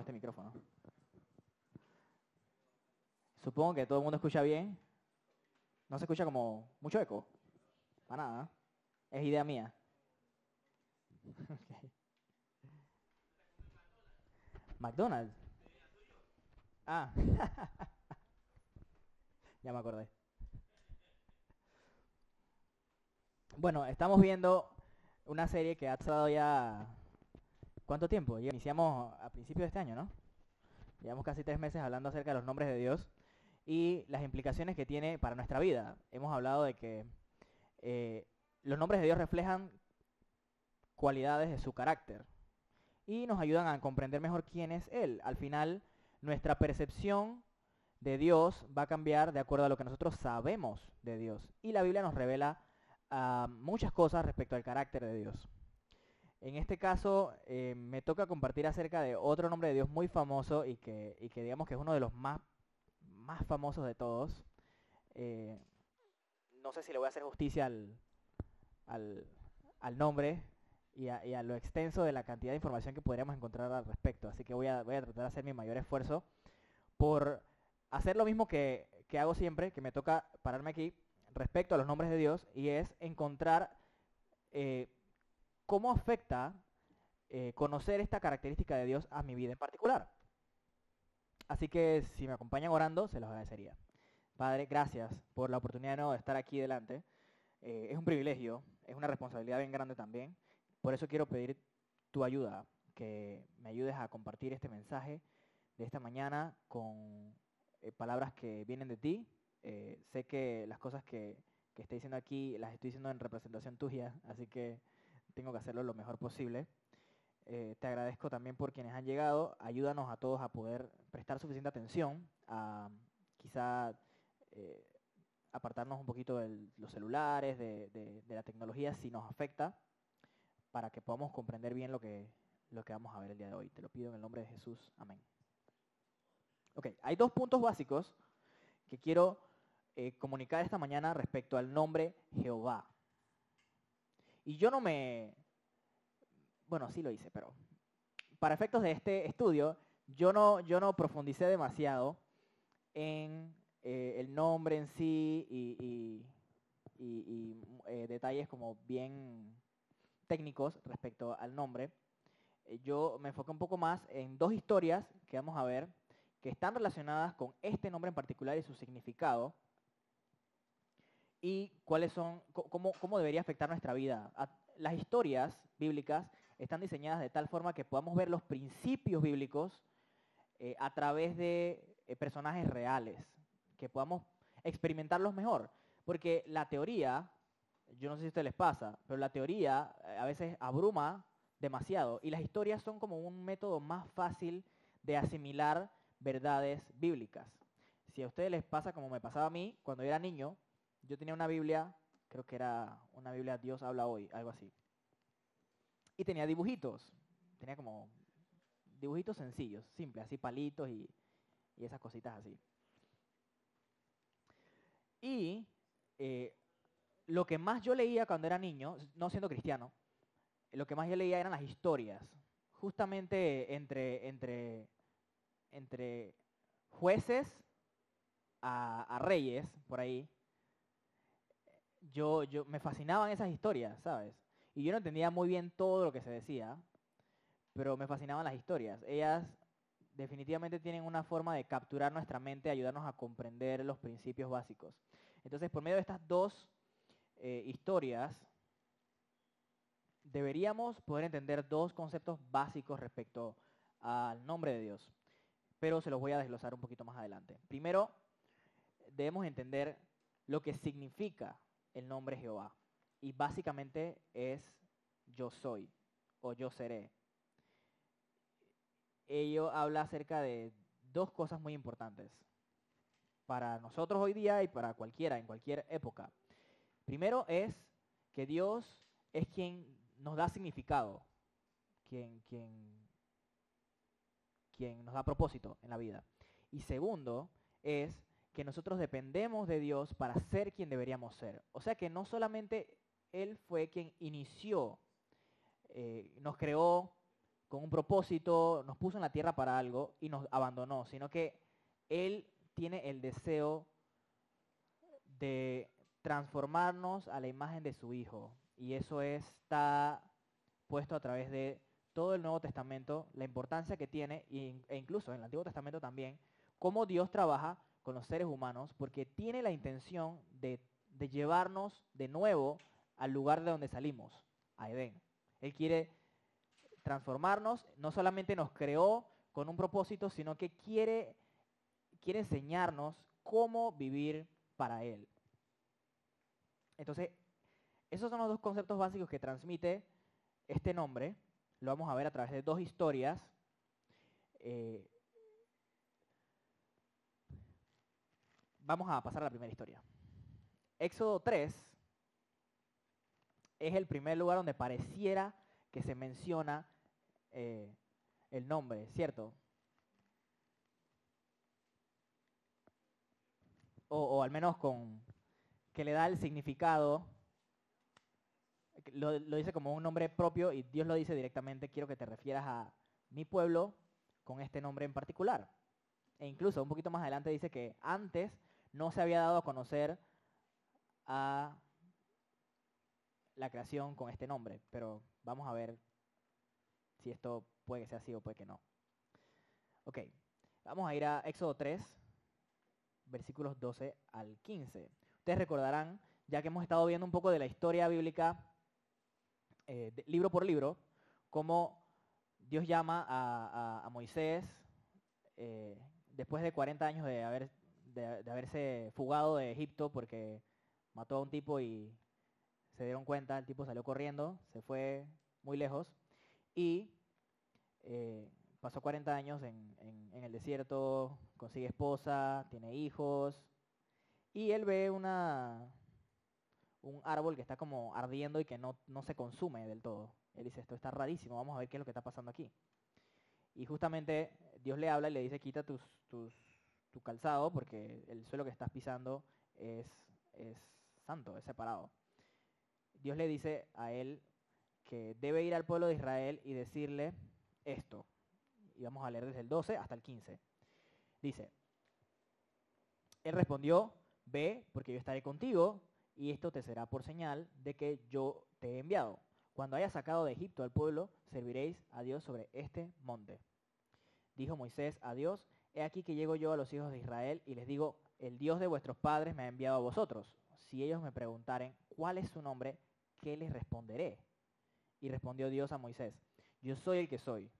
este micrófono. Supongo que todo el mundo escucha bien. No se escucha como mucho eco. Para nada. Es idea mía. McDonald's. Ah. ya me acordé. Bueno, estamos viendo una serie que ha estado ya... ¿Cuánto tiempo? Ya Iniciamos a principios de este año, ¿no? Llevamos casi tres meses hablando acerca de los nombres de Dios y las implicaciones que tiene para nuestra vida. Hemos hablado de que eh, los nombres de Dios reflejan cualidades de su carácter y nos ayudan a comprender mejor quién es Él. Al final, nuestra percepción de Dios va a cambiar de acuerdo a lo que nosotros sabemos de Dios. Y la Biblia nos revela ah, muchas cosas respecto al carácter de Dios. En este caso, eh, me toca compartir acerca de otro nombre de Dios muy famoso y que, digamos que es uno de los más, más famosos de todos. Eh, no sé si le voy a hacer justicia al, al, nombre y a, y a lo extenso de la cantidad de información que podríamos encontrar al respecto. Así que voy a, voy a tratar de hacer mi mayor esfuerzo por hacer lo mismo que, que hago siempre, que me toca pararme aquí respecto a los nombres de Dios, y es encontrar eh, cómo afecta eh, conocer esta característica de Dios a mi vida en particular. Así que si me acompañan orando, se los agradecería. Padre, gracias por la oportunidad de nuevo de estar aquí delante. Eh, es un privilegio, es una responsabilidad bien grande también. Por eso quiero pedir tu ayuda, que me ayudes a compartir este mensaje de esta mañana con eh, palabras que vienen de ti. Sé que las cosas que, que estoy diciendo aquí las estoy diciendo en representación tuya, así que tengo que hacerlo lo mejor posible. Eh, te agradezco también por quienes han llegado. Ayúdanos a todos a poder prestar suficiente atención, a quizá eh, apartarnos un poquito de los celulares, de, la tecnología, si nos afecta, para que podamos comprender bien lo que, lo que vamos a ver el día de hoy. Te lo pido en el nombre de Jesús. Amén. Ok, hay dos puntos básicos que quiero eh, comunicar esta mañana respecto al nombre Jehová. Y yo no me... Bueno, sí lo hice, pero para efectos de este estudio, yo no, yo no profundicé demasiado en eh, el nombre en sí y, y- eh, detalles como bien técnicos respecto al nombre. Eh, yo me enfoqué un poco más en dos historias que vamos a ver que están relacionadas con este nombre en particular y su significado y cuáles son, cómo, cómo debería afectar nuestra vida. Las historias bíblicas están diseñadas de tal forma que podamos ver los principios bíblicos eh, a través de eh, personajes reales, que podamos experimentarlos mejor. Porque la teoría, yo no sé si a ustedes les pasa, pero la teoría eh, a veces abruma demasiado y las historias son como un método más fácil de asimilar verdades bíblicas. Si a ustedes les pasa como me pasaba a mí cuando era niño, yo tenía una Biblia, creo que era una Biblia Dios habla hoy, algo así. Y tenía dibujitos, tenía como dibujitos sencillos, simples, así palitos y, y esas cositas así. Y eh, lo que más yo leía cuando era niño, no siendo cristiano, lo que más yo leía eran las historias, justamente entre, entre, entre jueces a, a reyes, por ahí. Yo, yo me fascinaban esas historias, ¿sabes? Y yo no entendía muy bien todo lo que se decía, pero me fascinaban las historias. Ellas definitivamente tienen una forma de capturar nuestra mente, ayudarnos a comprender los principios básicos. Entonces, por medio de estas dos eh, historias, deberíamos poder entender dos conceptos básicos respecto al nombre de Dios, pero se los voy a desglosar un poquito más adelante. Primero, debemos entender lo que significa el nombre Jehová, y básicamente es yo soy o yo seré. Ello habla acerca de dos cosas muy importantes para nosotros hoy día y para cualquiera, en cualquier época. Primero es que Dios es quien nos da significado, quien, quien, quien nos da propósito en la vida. Y segundo es que nosotros dependemos de Dios para ser quien deberíamos ser. O sea que no solamente Él fue quien inició, eh, nos creó, con un propósito, nos puso en la tierra para algo y nos abandonó, sino que Él tiene el deseo de transformarnos a la imagen de su Hijo. Y eso está puesto a través de todo el Nuevo Testamento, la importancia que tiene, e incluso en el Antiguo Testamento también, cómo Dios trabaja con los seres humanos, porque tiene la intención de, llevarnos de nuevo al lugar de donde salimos, a Edén. Él quiere transformarnos, no solamente nos creó con un propósito, sino que quiere, quiere enseñarnos cómo vivir para Él. Entonces, esos son los dos conceptos básicos que transmite este nombre. Lo vamos a ver a través de dos historias. Eh, vamos a pasar a la primera historia. Éxodo 3 es el primer lugar donde pareciera que se menciona eh, el nombre, ¿cierto? O, al menos con que le da el significado, lo, lo dice como un nombre propio y Dios lo dice directamente, quiero que te refieras a mi pueblo con este nombre en particular. E incluso un poquito más adelante dice que antes no se había dado a conocer a la creación con este nombre, pero vamos a ver si esto puede que sea así o puede que no. Ok, vamos a ir a Éxodo 3, versículos 12 al 15. Ustedes recordarán, ya que hemos estado viendo un poco de la historia bíblica, eh, libro por libro, cómo Dios llama a, Moisés, eh, después de 40 años de, haber, de haberse fugado de Egipto porque mató a un tipo y se dieron cuenta, el tipo salió corriendo, se fue muy lejos y eh, pasó 40 años en, el desierto, consigue esposa, tiene hijos y él ve una, un árbol que está como ardiendo y que no, no se consume del todo. Él dice, esto está rarísimo, vamos a ver qué es lo que está pasando aquí. Y justamente Dios le habla y le dice, quita tus, tus, tu calzado porque el suelo que estás pisando es, es santo, es separado. Dios le dice a él que debe ir al pueblo de Israel y decirle esto. Y vamos a leer desde el 12 hasta el 15. Dice, él respondió, ve, porque yo estaré contigo, y esto te será por señal de que yo te he enviado. Cuando hayas sacado de Egipto al pueblo, serviréis a Dios sobre este monte. Dijo Moisés a Dios, he aquí que llego yo a los hijos de Israel y les digo, el Dios de vuestros padres me ha enviado a vosotros. Si ellos me preguntaren, ¿cuál es su nombre? ¿Qué les responderé? Y respondió Dios a Moisés, yo soy el que soy.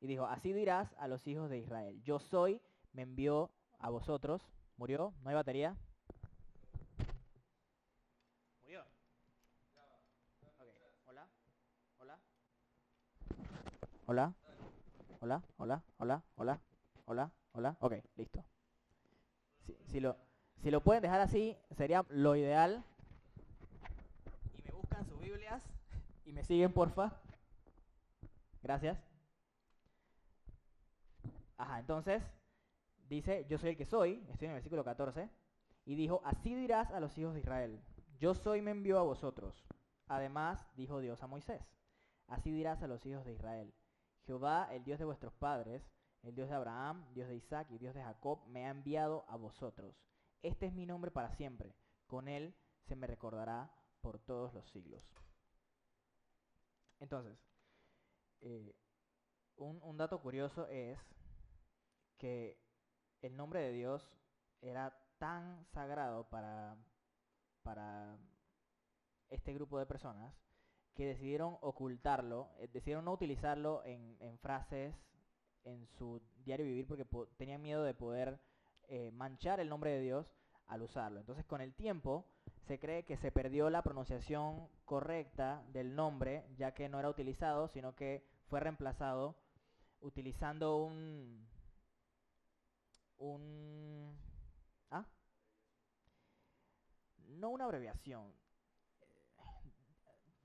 Y dijo, así dirás a los hijos de Israel, yo soy, me envió a vosotros. ¿Murió? ¿No hay batería? ¿Murió? Hola, hola. Hola, hola, hola, hola, hola, hola, hola. Ok, listo. Si, lo, si lo pueden dejar así, sería lo ideal. Y me buscan sus Biblias y me siguen, porfa. Gracias. Ajá, entonces dice, yo soy el que soy, estoy en el versículo 14, y dijo, así dirás a los hijos de Israel, yo soy me envió a vosotros. Además, dijo Dios a Moisés, así dirás a los hijos de Israel, Jehová, el Dios de vuestros padres, el Dios de Abraham, Dios de Isaac y Dios de Jacob, me ha enviado a vosotros. Este es mi nombre para siempre, con él se me recordará por todos los siglos. Entonces, eh, un, dato curioso es que el nombre de Dios era tan sagrado para, para este grupo de personas que decidieron ocultarlo, eh, decidieron no utilizarlo en, frases en su diario vivir porque tenían miedo de poder eh, manchar el nombre de Dios al usarlo. Entonces con el tiempo se cree que se perdió la pronunciación correcta del nombre ya que no era utilizado, sino que fue reemplazado utilizando un... un ¿Ah? No una abreviación.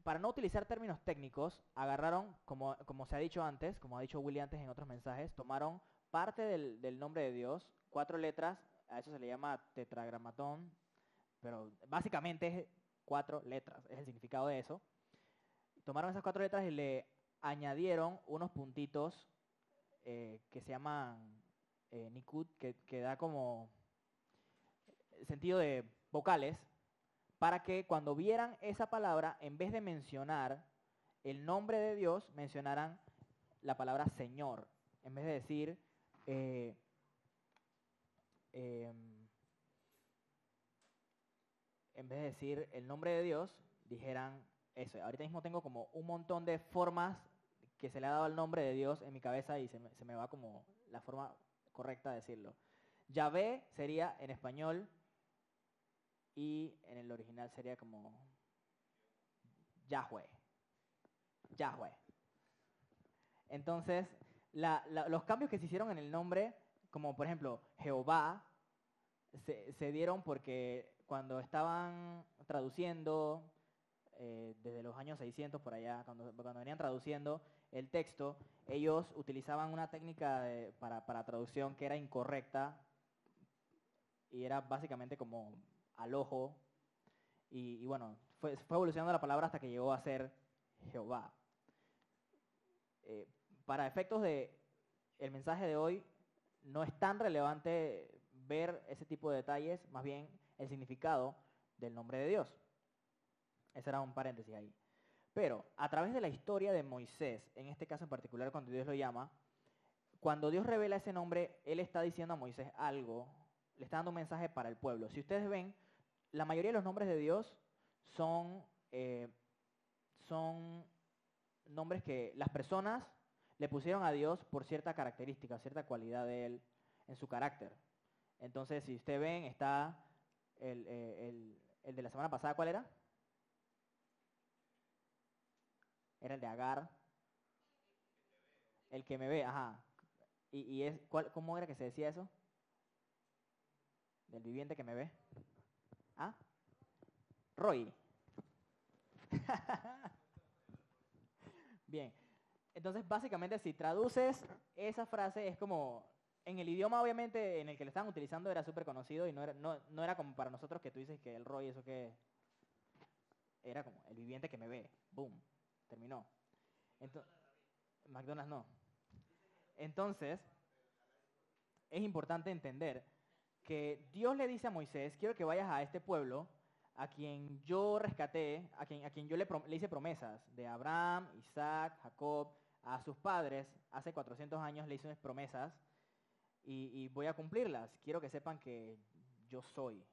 Para no utilizar términos técnicos, agarraron, como, se ha dicho antes, como ha dicho Willy antes en otros mensajes, tomaron parte del, nombre de Dios, cuatro letras, a eso se le llama tetragramatón, pero básicamente es cuatro letras, es el significado de eso. Tomaron esas cuatro letras y le añadieron unos puntitos eh, que se llaman eh, Nikud, que, que da como sentido de vocales, para que cuando vieran esa palabra, en vez de mencionar el nombre de Dios, mencionaran la palabra Señor, en vez de decir eh, em, en vez de decir el nombre de Dios, dijeran eso. Ahorita mismo tengo como un montón de formas que se le ha dado al nombre de Dios en mi cabeza y se me, se me va como la forma correcta de decirlo. Yahvé sería en español y en el original sería como Yahweh. Yahweh. Entonces, la- los cambios que se hicieron en el nombre, como por ejemplo Jehová, se, dieron porque cuando estaban traduciendo, eh, desde los años 600 por allá, cuando, venían traduciendo el texto, ellos utilizaban una técnica para traducción que era incorrecta y era básicamente como al ojo. Y, bueno, fue, fue evolucionando la palabra hasta que llegó a ser Jehová. Eh, para efectos de el mensaje de hoy, no es tan relevante ver ese tipo de detalles, más bien el significado del nombre de Dios. Ese era un paréntesis ahí. Pero a través de la historia de Moisés, en este caso en particular cuando Dios lo llama, cuando Dios revela ese nombre, Él está diciendo a Moisés algo, le está dando un mensaje para el pueblo. Si ustedes ven, la mayoría de los nombres de Dios son, eh, son nombres que las personas le pusieron a Dios por cierta característica, cierta cualidad de Él en su carácter. Entonces, si ustedes ven, está el, eh, el- el de la semana pasada, ¿cuál era? Era el de Agar. El que me ve, ajá. ¿Y, y es, cuál, cómo era que se decía eso? Del viviente que me ve. ¿Ah? Roy. Bien. Entonces, básicamente, si traduces esa frase, es como, en el idioma, obviamente, en el que lo estaban utilizando era súper conocido y no era, no, no era como para nosotros que tú dices que el Roy, eso que era como el viviente que me ve. Boom. Terminó. Entonces, McDonald's no. Entonces, es importante entender que Dios le dice a Moisés, quiero que vayas a este pueblo a quien yo rescaté, a quien, a quien yo le, hice promesas, de Abraham, Isaac, Jacob, a sus padres, hace 400 años le hice unas promesas y, y voy a cumplirlas. Quiero que sepan que yo soy.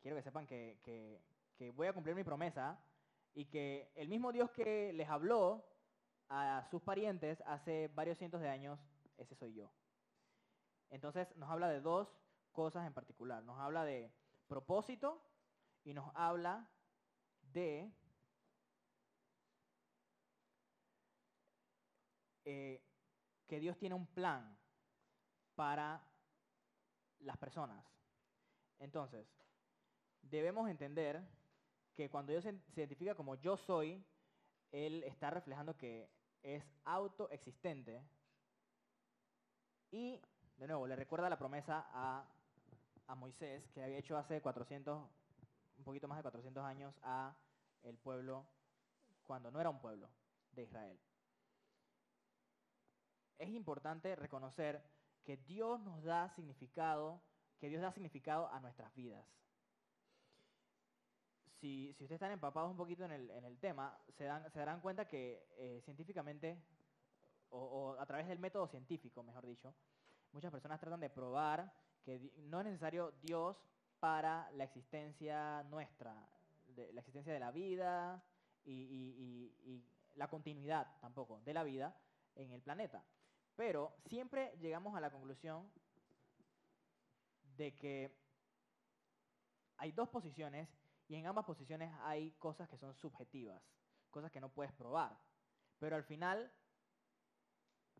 Quiero que sepan que, que- que voy a cumplir mi promesa y que el mismo Dios que les habló a sus parientes hace varios cientos de años, ese soy yo. Entonces nos habla de dos cosas en particular. Nos habla de propósito y nos habla de eh, que Dios tiene un plan para las personas. Entonces, debemos entender que cuando Dios se identifica como yo soy, Él está reflejando que es autoexistente y, de nuevo, le recuerda la promesa a, a Moisés que había hecho hace 400, un poquito más de 400 años a el pueblo cuando no era un pueblo de Israel. Es importante reconocer que Dios nos da significado, que Dios da significado a nuestras vidas. Si, si ustedes están empapados un poquito en el, en el tema, se, dan, se darán cuenta que eh, científicamente, o, o a través del método científico, mejor dicho, muchas personas tratan de probar que no es necesario Dios para la existencia nuestra, la existencia de la vida y la continuidad tampoco de la vida en el planeta. Pero siempre llegamos a la conclusión de que hay dos posiciones y en ambas posiciones hay cosas que son subjetivas, cosas que no puedes probar. Pero al final,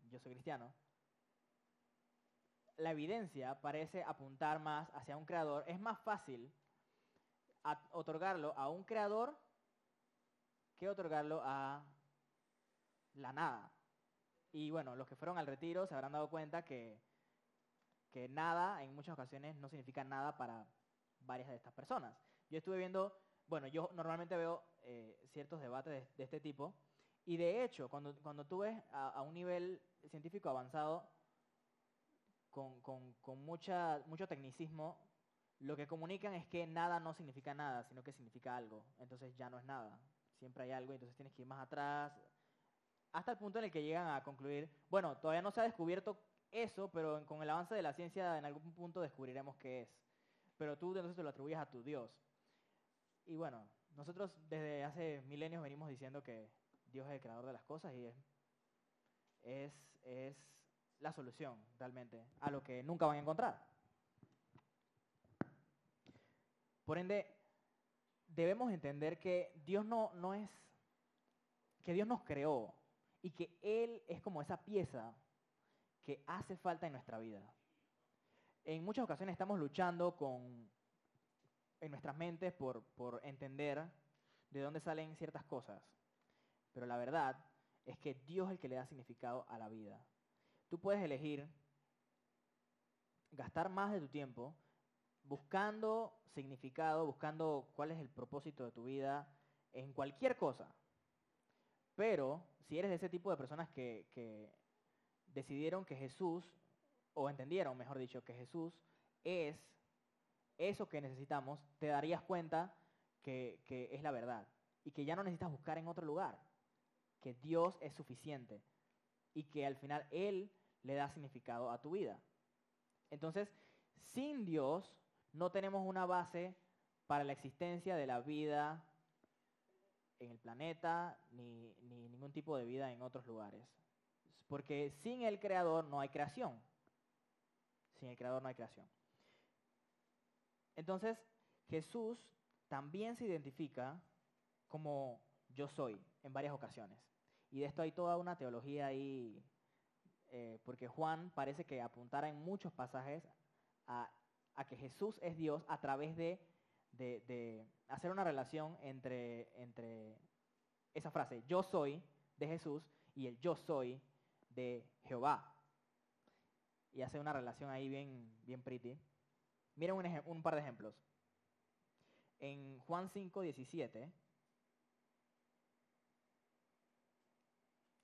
yo soy cristiano, la evidencia parece apuntar más hacia un creador. Es más fácil otorgarlo a un creador que otorgarlo a la nada. Y bueno, los que fueron al retiro se habrán dado cuenta que, que nada en muchas ocasiones no significa nada para varias de estas personas. Yo estuve viendo, bueno, yo normalmente veo eh, ciertos debates de, este tipo Y de hecho, cuando, cuando tú ves a un nivel científico avanzado, con, con, con mucha, mucho tecnicismo, lo que comunican es que nada no significa nada, sino que significa algo. Entonces ya no es nada. Siempre hay algo, entonces tienes que ir más atrás, hasta el punto en el que llegan a concluir, bueno, todavía no se ha descubierto eso, pero con el avance de la ciencia en algún punto descubriremos qué es. Pero tú entonces te lo atribuyes a tu Dios. Y bueno, nosotros desde hace milenios venimos diciendo que Dios es el creador de las cosas y es, es, es la solución realmente a lo que nunca van a encontrar. Por ende, debemos entender que Dios no, no es, que Dios nos creó y que Él es como esa pieza que hace falta en nuestra vida. En muchas ocasiones estamos luchando con, en nuestras mentes por, por entender de dónde salen ciertas cosas, pero la verdad es que Dios es el que le da significado a la vida. Tú puedes elegir gastar más de tu tiempo buscando significado, buscando cuál es el propósito de tu vida en cualquier cosa. Pero si eres de ese tipo de personas que, que decidieron que Jesús, o entendieron, mejor dicho, que Jesús es eso que necesitamos, te darías cuenta que, que es la verdad y que ya no necesitas buscar en otro lugar, que Dios es suficiente y que al final Él le da significado a tu vida. Entonces, sin Dios no tenemos una base para la existencia de la vida en el planeta ni, ni, ningún tipo de vida en otros lugares. Porque sin el creador no hay creación. Sin el creador no hay creación. Entonces, Jesús también se identifica como yo soy en varias ocasiones. Y de esto hay toda una teología ahí, eh, porque Juan parece que apuntara en muchos pasajes a, que Jesús es Dios a través de, hacer una relación entre, entre esa frase, yo soy de Jesús y el yo soy de Jehová. Y hace una relación ahí bien, bien pretty. Miren un, un par de ejemplos. En Juan 5, 17,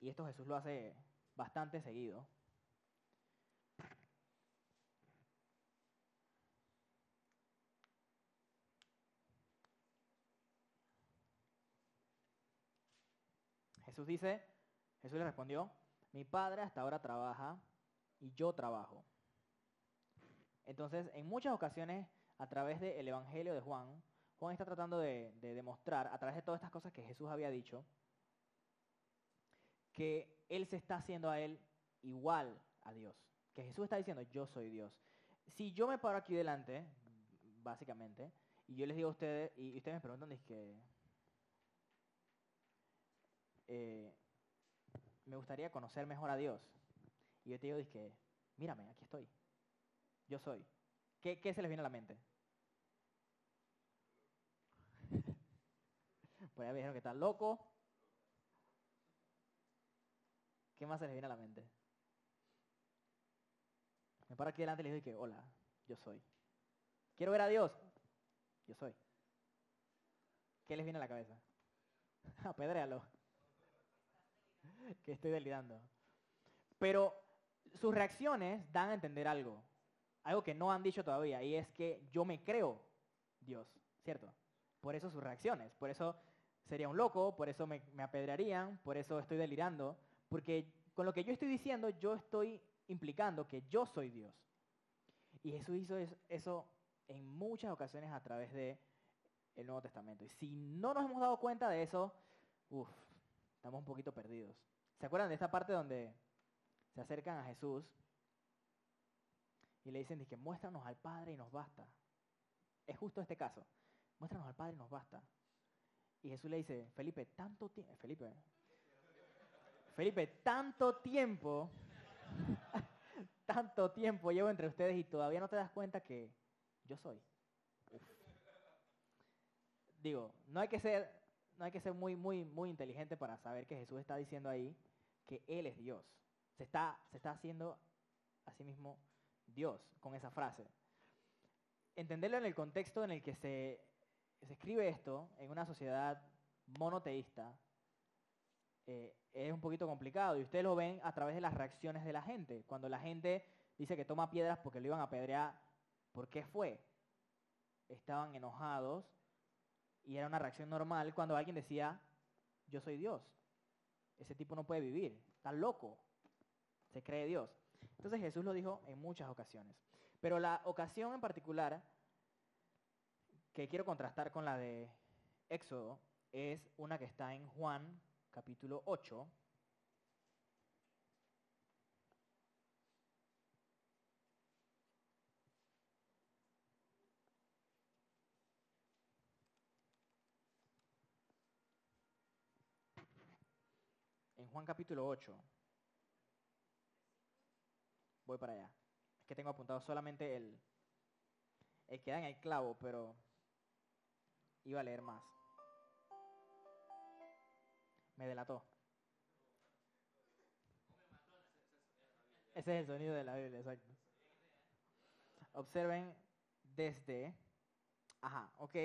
y esto Jesús lo hace bastante seguido, Jesús dice, Jesús le respondió, mi padre hasta ahora trabaja y yo trabajo. Entonces, en muchas ocasiones, a través del Evangelio de Juan, Juan está tratando de, de, demostrar, a través de todas estas cosas que Jesús había dicho, que Él se está haciendo a Él igual a Dios. Que Jesús está diciendo, yo soy Dios. Si yo me paro aquí delante, básicamente, y yo les digo a ustedes, y ustedes me preguntan, es que, eh, me gustaría conocer mejor a Dios. Y yo te digo, que, mírame, aquí estoy. Yo soy. ¿Qué, ¿Qué, se les viene a la mente? Por ahí me dijeron que está loco. ¿Qué más se les viene a la mente? Me paro aquí delante y les digo que, hola, yo soy. Quiero ver a Dios. Yo soy. ¿Qué les viene a la cabeza? Apedréalo que estoy delirando. Pero sus reacciones dan a entender algo, algo que no han dicho todavía, y es que yo me creo Dios, ¿cierto? Por eso sus reacciones, por eso sería un loco, por eso me, me apedrearían, por eso estoy delirando, porque con lo que yo estoy diciendo yo estoy implicando que yo soy Dios. Y Jesús hizo eso en muchas ocasiones a través del el Nuevo Testamento. Y si no nos hemos dado cuenta de eso, uff, estamos un poquito perdidos. ¿Se acuerdan de esta parte donde se acercan a Jesús y le dicen que muéstranos al Padre y nos basta? Es justo este caso. Muéstranos al Padre y nos basta. Y Jesús le dice, Felipe, tanto tiempo, Felipe, Felipe, tanto tiempo, tanto tiempo llevo entre ustedes y todavía no te das cuenta que yo soy. Digo, no hay que ser no hay que ser muy, muy, muy inteligente para saber que Jesús está diciendo ahí que Él es Dios. Se está, se está haciendo a sí mismo Dios con esa frase. Entenderlo en el contexto en el que se escribe esto, en una sociedad monoteísta, eh, es un poquito complicado y ustedes lo ven a través de las reacciones de la gente. Cuando la gente dice que toma piedras porque lo iban a apedrear, ¿por qué fue? Estaban enojados y era una reacción normal cuando alguien decía, yo soy Dios. Ese tipo no puede vivir, está loco, se cree Dios. Entonces Jesús lo dijo en muchas ocasiones. Pero la ocasión en particular que quiero contrastar con la de Éxodo es una que está en Juan capítulo 8. En Juan capítulo 8. Voy para allá. Es que tengo apuntado solamente el, el que da en el clavo, pero iba a leer más. Me delató. Ese es el sonido de la Biblia, exacto. Observen desde... Ajá, ok.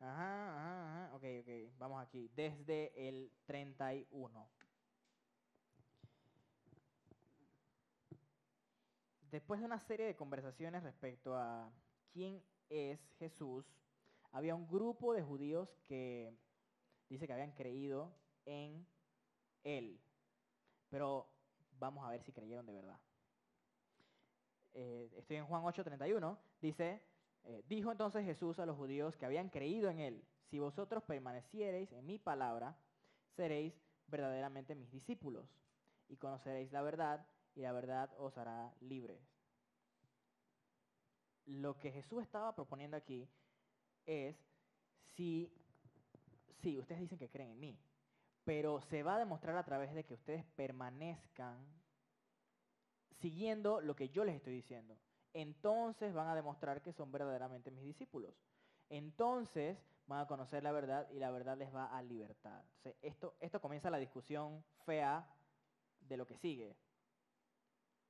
Ajá, ajá, ajá. Ok, ok. Vamos aquí. Desde el 31. Después de una serie de conversaciones respecto a quién es Jesús, había un grupo de judíos que dice que habían creído en él. Pero vamos a ver si creyeron de verdad. Eh, estoy en Juan 8:31. Dice, eh, dijo entonces Jesús a los judíos que habían creído en él, si vosotros permaneciereis en mi palabra, seréis verdaderamente mis discípulos y conoceréis la verdad y la verdad os hará libres. Lo que Jesús estaba proponiendo aquí es si, si ustedes dicen que creen en mí, pero se va a demostrar a través de que ustedes permanezcan siguiendo lo que yo les estoy diciendo. Entonces van a demostrar que son verdaderamente mis discípulos. Entonces van a conocer la verdad y la verdad les va a libertad. esto, esto comienza la discusión fea de lo que sigue.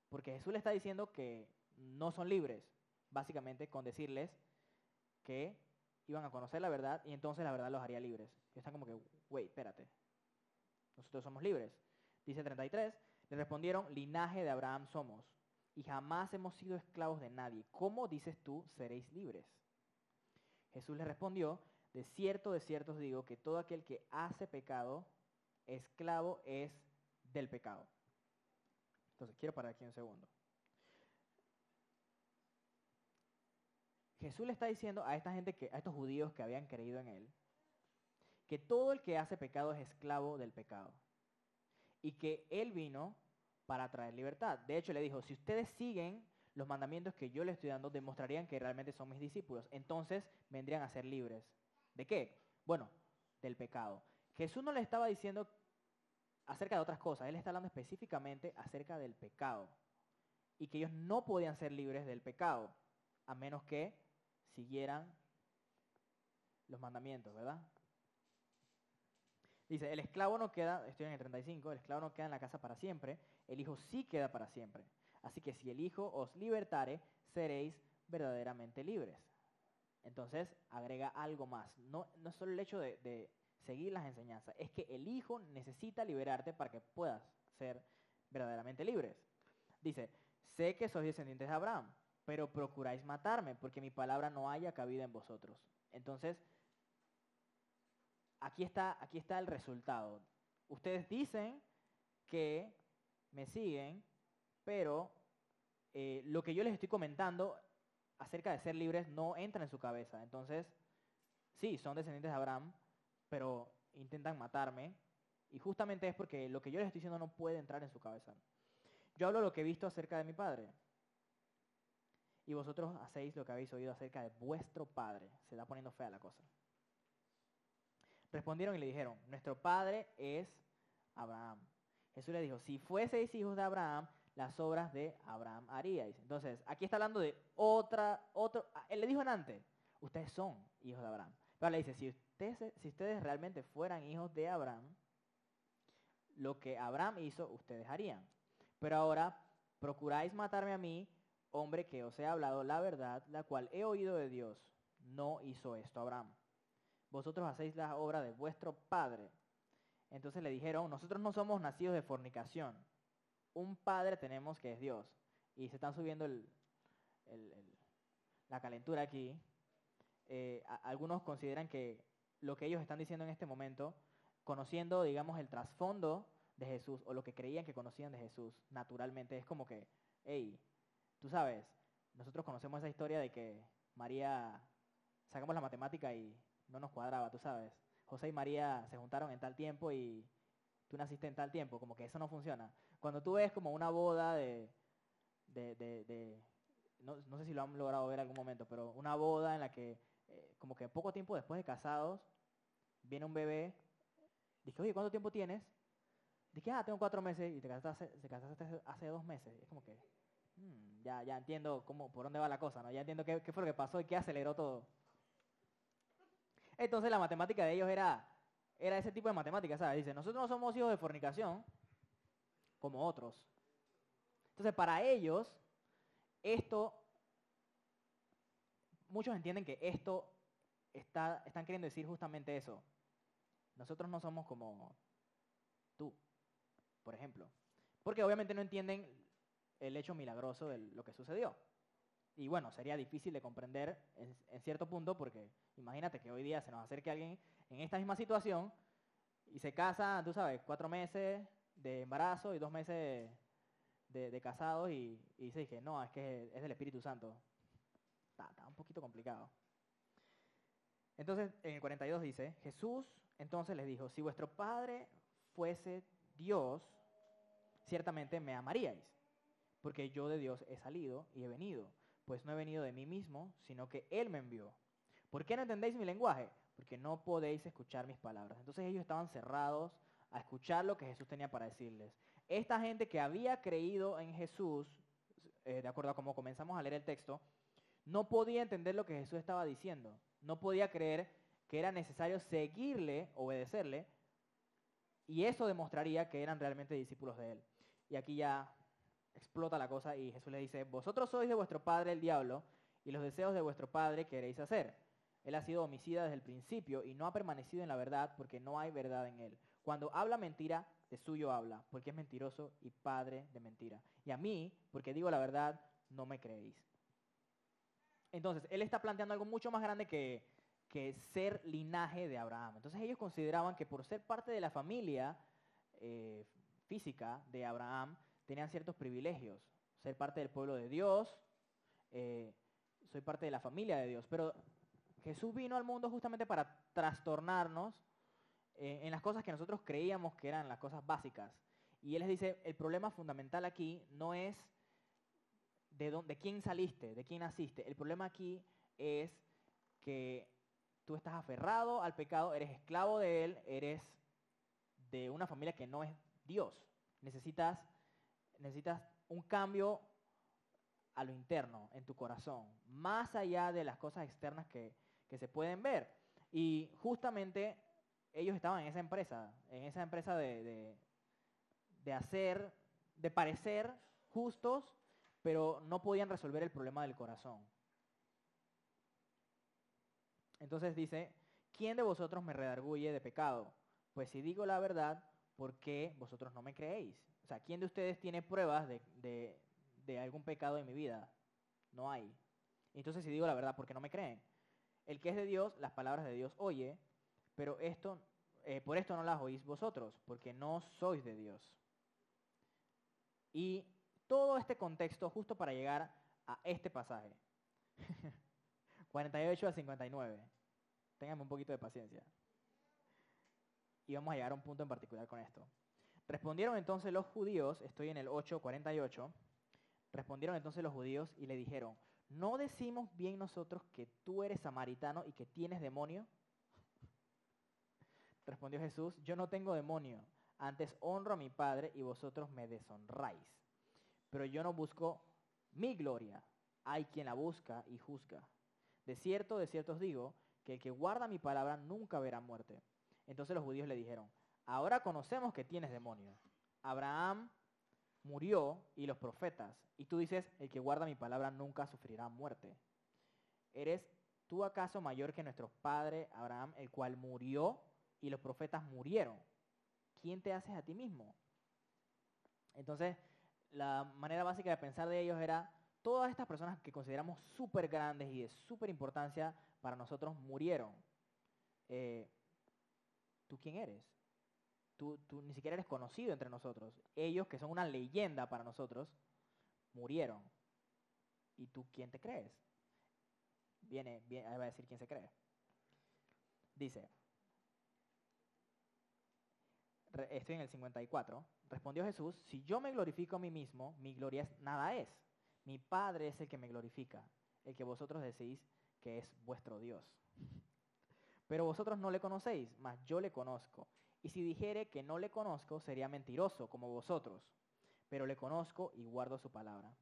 Porque Jesús le está diciendo que no son libres, básicamente con decirles que iban a conocer la verdad y entonces la verdad los haría libres. Y están como que, wait, espérate, nosotros somos libres. Dice 33, le respondieron, linaje de Abraham somos, y jamás hemos sido esclavos de nadie. ¿Cómo dices tú, seréis libres? Jesús le respondió, de cierto, de cierto os digo que todo aquel que hace pecado, esclavo es del pecado. Entonces, quiero parar aquí un segundo. Jesús le está diciendo a esta gente, que, a estos judíos que habían creído en él, que todo el que hace pecado es esclavo del pecado. Y que Él vino para traer libertad. De hecho, le dijo, si ustedes siguen los mandamientos que yo les estoy dando, demostrarían que realmente son mis discípulos. Entonces vendrían a ser libres. ¿De qué? Bueno, del pecado. Jesús no le estaba diciendo acerca de otras cosas, Él está hablando específicamente acerca del pecado. Y que ellos no podían ser libres del pecado, a menos que siguieran los mandamientos, ¿verdad? Dice, el esclavo no queda, estoy en el 35, el esclavo no queda en la casa para siempre, el hijo sí queda para siempre. Así que si el hijo os libertare, seréis verdaderamente libres. Entonces agrega algo más. No, no solo el hecho de, de seguir las enseñanzas, es que el hijo necesita liberarte para que puedas ser verdaderamente libres. Dice, sé que sois descendientes de Abraham, pero procuráis matarme porque mi palabra no haya cabida en vosotros. Entonces, aquí está, aquí está el resultado. Ustedes dicen que me siguen, pero eh, lo que yo les estoy comentando acerca de ser libres no entra en su cabeza. Entonces, sí, son descendientes de Abraham, pero intentan matarme. Y justamente es porque lo que yo les estoy diciendo no puede entrar en su cabeza. Yo hablo lo que he visto acerca de mi padre. Y vosotros hacéis lo que habéis oído acerca de vuestro padre. Se está poniendo fea la cosa. Respondieron y le dijeron, nuestro padre es Abraham. Jesús le dijo, si fueseis hijos de Abraham, las obras de Abraham haríais. Entonces, aquí está hablando de otra, otro, ah, él le dijo en antes, ustedes son hijos de Abraham. Pero le dice, si ustedes, si ustedes realmente fueran hijos de Abraham, lo que Abraham hizo, ustedes harían. Pero ahora procuráis matarme a mí, hombre que os he hablado la verdad, la cual he oído de Dios. No hizo esto Abraham vosotros hacéis la obra de vuestro Padre. Entonces le dijeron, nosotros no somos nacidos de fornicación. Un padre tenemos que es Dios. Y se están subiendo el, el- la calentura aquí. Eh, algunos consideran que lo que ellos están diciendo en este momento, conociendo, digamos, el trasfondo de Jesús o lo que creían que conocían de Jesús, naturalmente, es como que, hey, tú sabes, nosotros conocemos esa historia de que María, sacamos la matemática y no nos cuadraba, tú sabes. José y María se juntaron en tal tiempo y tú naciste en tal tiempo, como que eso no funciona. Cuando tú ves como una boda de, de, de- no, sé si lo han logrado ver en algún momento, pero una boda en la que eh, como que poco tiempo después de casados viene un bebé, dije, oye, ¿cuánto tiempo tienes? Dije, ah, tengo cuatro meses y te casaste, hace- te casaste hace, dos meses. Es como que, mm, ya, ya entiendo cómo, por dónde va la cosa, ¿no? Ya entiendo qué, qué fue lo que pasó y qué aceleró todo. Entonces la matemática de ellos era, era ese tipo de matemática, ¿sabes? Dice, nosotros no somos hijos de fornicación como otros. Entonces para ellos, esto, muchos entienden que esto está, están queriendo decir justamente eso. Nosotros no somos como tú, por ejemplo. Porque obviamente no entienden el hecho milagroso de lo que sucedió. Y bueno, sería difícil de comprender en, cierto punto porque imagínate que hoy día se nos acerque alguien en esta misma situación y se casa, tú sabes, cuatro meses de embarazo y dos meses de, de casados y, y dice que no, es que es del Espíritu Santo. Está, está un poquito complicado. Entonces, en el 42 dice, Jesús entonces les dijo, si vuestro Padre fuese Dios, ciertamente me amaríais, porque yo de Dios he salido y he venido, pues no he venido de mí mismo, sino que Él me envió. ¿Por qué no entendéis mi lenguaje? Porque no podéis escuchar mis palabras. Entonces ellos estaban cerrados a escuchar lo que Jesús tenía para decirles. Esta gente que había creído en Jesús, eh, de acuerdo a cómo comenzamos a leer el texto, no podía entender lo que Jesús estaba diciendo. No podía creer que era necesario seguirle, obedecerle, y eso demostraría que eran realmente discípulos de él. Y aquí ya explota la cosa y Jesús le dice, vosotros sois de vuestro padre el diablo, y los deseos de vuestro padre queréis hacer. Él ha sido homicida desde el principio y no ha permanecido en la verdad porque no hay verdad en él. Cuando habla mentira, de suyo habla, porque es mentiroso y padre de mentira. Y a mí, porque digo la verdad, no me creéis. Entonces, él está planteando algo mucho más grande que, que ser linaje de Abraham. Entonces ellos consideraban que por ser parte de la familia eh, física de Abraham, tenían ciertos privilegios. Ser parte del pueblo de Dios, eh, soy parte de la familia de Dios. Pero Jesús vino al mundo justamente para trastornarnos eh, en las cosas que nosotros creíamos que eran las cosas básicas. Y Él les dice, el problema fundamental aquí no es de, dónde, de quién saliste, de quién naciste. El problema aquí es que tú estás aferrado al pecado, eres esclavo de él, eres de una familia que no es Dios. Necesitas, necesitas un cambio a lo interno, en tu corazón, más allá de las cosas externas que, que se pueden ver. Y justamente ellos estaban en esa empresa, en esa empresa de, de, de hacer, de parecer justos, pero no podían resolver el problema del corazón. Entonces dice, ¿quién de vosotros me redarguye de pecado? Pues si digo la verdad, ¿por qué vosotros no me creéis? O sea, ¿quién de ustedes tiene pruebas de, de, algún pecado en mi vida? No hay. Entonces si digo la verdad, ¿por qué no me creen? El que es de Dios, las palabras de Dios oye, pero esto, eh, por esto no las oís vosotros, porque no sois de Dios. Y todo este contexto justo para llegar a este pasaje. 48 al 59. Ténganme un poquito de paciencia. Y vamos a llegar a un punto en particular con esto. Respondieron entonces los judíos, estoy en el 8:48, respondieron entonces los judíos y le dijeron, ¿no decimos bien nosotros que tú eres samaritano y que tienes demonio? Respondió Jesús, yo no tengo demonio, antes honro a mi Padre y vosotros me deshonráis. Pero yo no busco mi gloria, hay quien la busca y juzga. De cierto, de cierto os digo, que el que guarda mi palabra nunca verá muerte. Entonces los judíos le dijeron, ahora conocemos que tienes demonio. Abraham murió y los profetas, y tú dices, el que guarda mi palabra nunca sufrirá muerte. ¿Eres tú acaso mayor que nuestro padre Abraham, el cual murió y los profetas murieron? ¿quién te haces a ti mismo? Entonces, la manera básica de pensar de ellos era, todas estas personas que consideramos súper grandes y de súper importancia para nosotros murieron. Eh, ¿Tú quién eres? Tú, tú ni siquiera eres conocido entre nosotros. Ellos, que son una leyenda para nosotros, murieron. ¿Y tú quién te crees? Viene, viene, ahí va a decir quién se cree. Dice, estoy en el 54, respondió Jesús, si yo me glorifico a mí mismo, mi gloria nada es. Mi Padre es el que me glorifica, el que vosotros decís que es vuestro Dios. Pero vosotros no le conocéis, mas yo le conozco. Y si dijere que no le conozco, sería mentiroso como vosotros. Pero le conozco y guardo su palabra.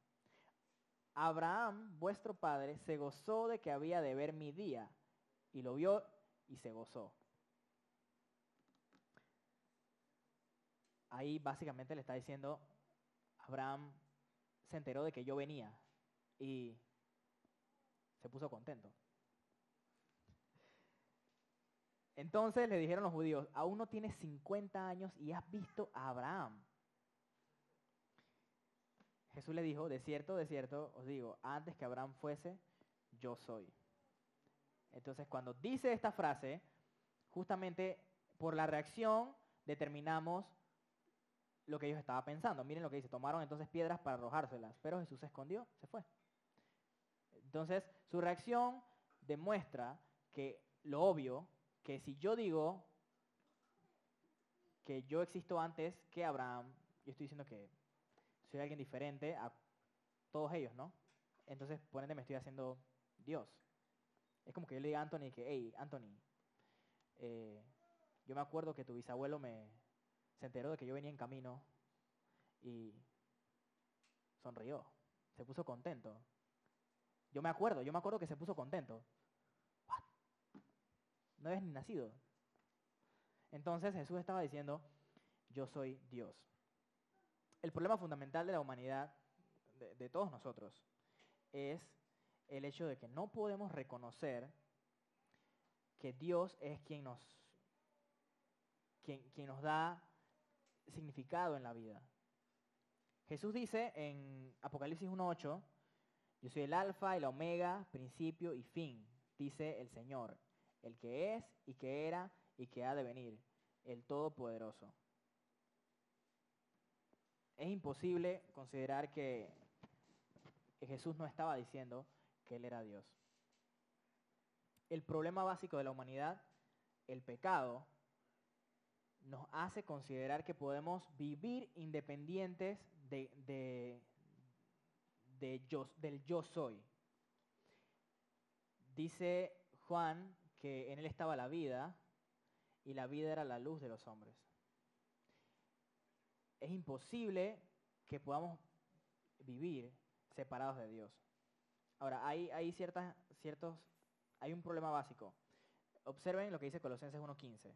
Abraham, vuestro padre, se gozó de que había de ver mi día, y lo vio y se gozó. Ahí básicamente le está diciendo, Abraham se enteró de que yo venía y se puso contento. Entonces le dijeron los judíos, aún no tienes 50 años y has visto a Abraham. Jesús le dijo, de cierto, de cierto, os digo, antes que Abraham fuese, yo soy. Entonces cuando dice esta frase, justamente por la reacción determinamos lo que ellos estaban pensando. Miren lo que dice, tomaron entonces piedras para arrojárselas, pero Jesús se escondió, se fue. Entonces su reacción demuestra que lo obvio, que si yo digo que yo existo antes que Abraham, yo estoy diciendo que soy alguien diferente a todos ellos, ¿no? Entonces, por ende, me estoy haciendo Dios. Es como que yo le diga a Anthony que, hey, Anthony, eh, yo me acuerdo que tu bisabuelo me se enteró de que yo venía en camino y sonrió, se puso contento. Yo me acuerdo, yo me acuerdo que se puso contento. No habías ni nacido. Entonces Jesús estaba diciendo, yo soy Dios. El problema fundamental de la humanidad, de, todos nosotros, es el hecho de que no podemos reconocer que Dios es quien nos, quien, quien nos da significado en la vida. Jesús dice en Apocalipsis 1.8, yo soy el alfa y la omega, principio y fin, dice el Señor, el que es y que era y que ha de venir, el Todopoderoso. Es imposible considerar que Jesús no estaba diciendo que Él era Dios. El problema básico de la humanidad, el pecado, nos hace considerar que podemos vivir independientes de, del yo soy. Dice Juan que en él estaba la vida y la vida era la luz de los hombres. Es imposible que podamos vivir separados de Dios. Ahora, hay, hay, ciertas, ciertos, hay un problema básico. Observen lo que dice Colosenses 1.15.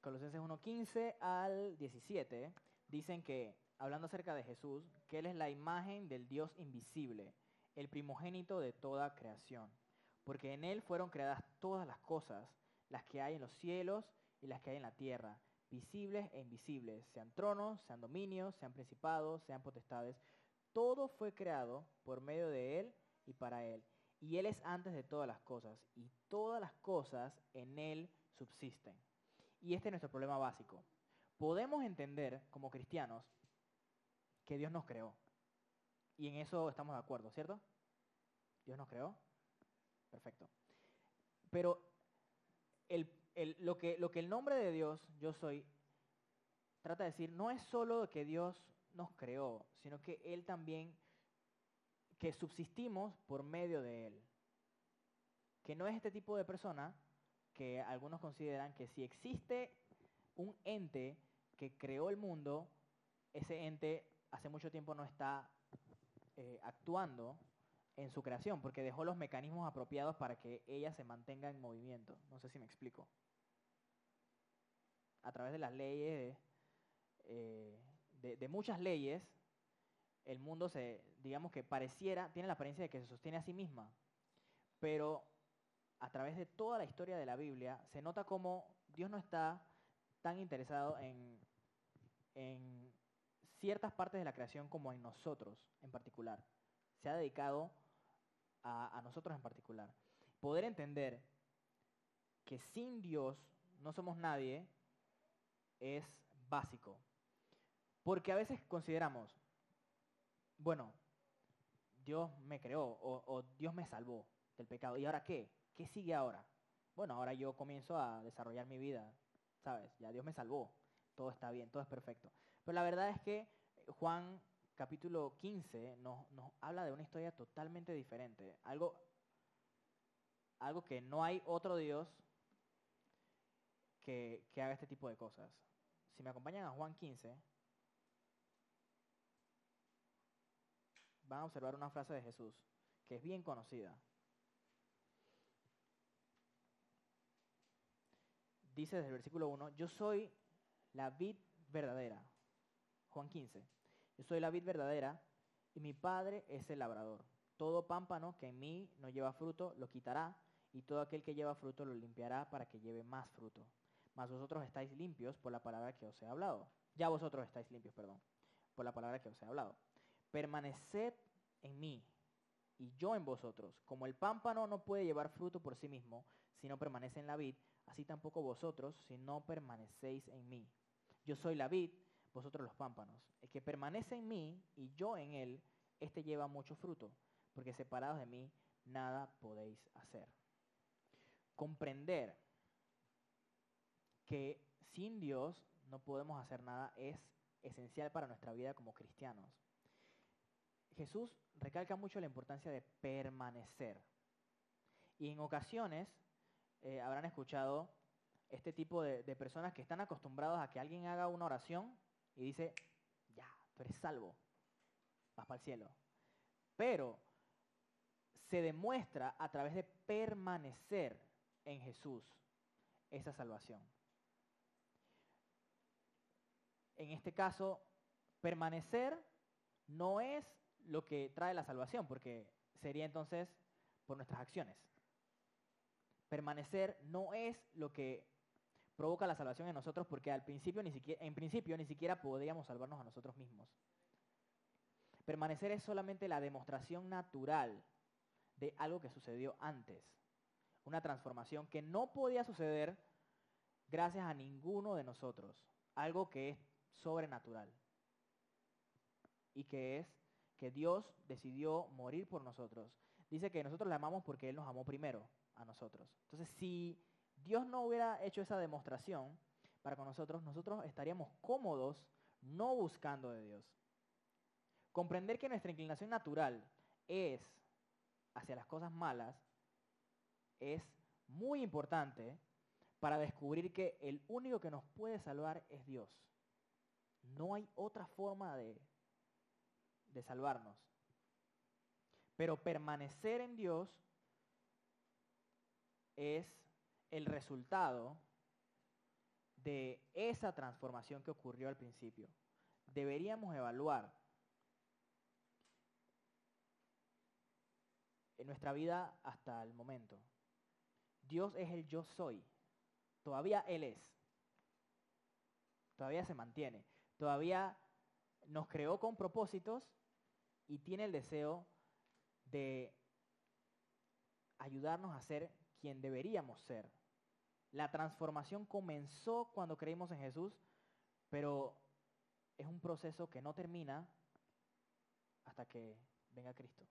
Colosenses 1.15 al 17 dicen que, hablando acerca de Jesús, que Él es la imagen del Dios invisible, el primogénito de toda creación, porque en Él fueron creadas todas las cosas, las que hay en los cielos y las que hay en la tierra, visibles e invisibles, sean tronos, sean dominios, sean principados, sean potestades. Todo fue creado por medio de Él y para Él. Y Él es antes de todas las cosas, y todas las cosas en Él subsisten. Y este es nuestro problema básico. Podemos entender como cristianos que Dios nos creó. Y en eso estamos de acuerdo, ¿cierto? Dios nos creó. Perfecto. Pero lo, que, lo que el nombre de Dios, yo soy, trata de decir, no es solo que Dios nos creó, sino que Él también, que subsistimos por medio de Él. Que no es este tipo de persona que algunos consideran que si existe un ente que creó el mundo, ese ente hace mucho tiempo no está eh, actuando en su creación, porque dejó los mecanismos apropiados para que ella se mantenga en movimiento. No sé si me explico. A través de las leyes, de, eh, de muchas leyes, el mundo se, digamos que pareciera, tiene la apariencia de que se sostiene a sí misma, pero a través de toda la historia de la Biblia se nota como Dios no está tan interesado en, ciertas partes de la creación como en nosotros en particular. Se ha dedicado a, a nosotros en particular. Poder entender que sin Dios no somos nadie es básico. Porque a veces consideramos, bueno, Dios me creó o, Dios me salvó del pecado. ¿Y ahora qué? ¿Qué sigue ahora? Bueno, ahora yo comienzo a desarrollar mi vida, ¿sabes? Ya Dios me salvó, todo está bien, todo es perfecto. Pero la verdad es que Juan capítulo 15 nos, habla de una historia totalmente diferente, algo, algo que no hay otro Dios que, que haga este tipo de cosas. Si me acompañan a Juan 15, van a observar una frase de Jesús que es bien conocida. Dice desde el versículo 1, yo soy la vid verdadera. Juan 15, yo soy la vid verdadera y mi padre es el labrador. Todo pámpano que en mí no lleva fruto lo quitará y todo aquel que lleva fruto lo limpiará para que lleve más fruto. Mas vosotros estáis limpios por la palabra que os he hablado. Ya vosotros estáis limpios, perdón, por la palabra que os he hablado permaneced en mí y yo en vosotros. Como el pámpano no puede llevar fruto por sí mismo si no permanece en la vid, así tampoco vosotros si no permanecéis en mí. Yo soy la vid, vosotros los pámpanos. El que permanece en mí y yo en él, éste lleva mucho fruto, porque separados de mí nada podéis hacer. Comprender que sin Dios no podemos hacer nada es esencial para nuestra vida como cristianos. Jesús recalca mucho la importancia de permanecer. Y en ocasiones eh, habrán escuchado este tipo de, de, personas que están acostumbrados a que alguien haga una oración y dice, ya, tú eres salvo, vas para el cielo. Pero se demuestra a través de permanecer en Jesús esa salvación. En este caso, permanecer no es lo que trae la salvación, porque sería entonces por nuestras acciones. Permanecer no es lo que provoca la salvación en nosotros, porque al principio ni siquiera, en principio ni siquiera podríamos salvarnos a nosotros mismos. Permanecer es solamente la demostración natural de algo que sucedió antes, una transformación que no podía suceder gracias a ninguno de nosotros, algo que es sobrenatural y que es que Dios decidió morir por nosotros. Dice que nosotros le amamos porque Él nos amó primero a nosotros. Entonces, si Dios no hubiera hecho esa demostración para con nosotros, nosotros estaríamos cómodos no buscando de Dios. Comprender que nuestra inclinación natural es hacia las cosas malas es muy importante para descubrir que el único que nos puede salvar es Dios. No hay otra forma de, de salvarnos. Pero permanecer en Dios es el resultado de esa transformación que ocurrió al principio. Deberíamos evaluar en nuestra vida hasta el momento. Dios es el yo soy. Todavía Él es. Todavía se mantiene. Todavía nos creó con propósitos y tiene el deseo de ayudarnos a ser quien deberíamos ser. La transformación comenzó cuando creímos en Jesús, pero es un proceso que no termina hasta que venga Cristo.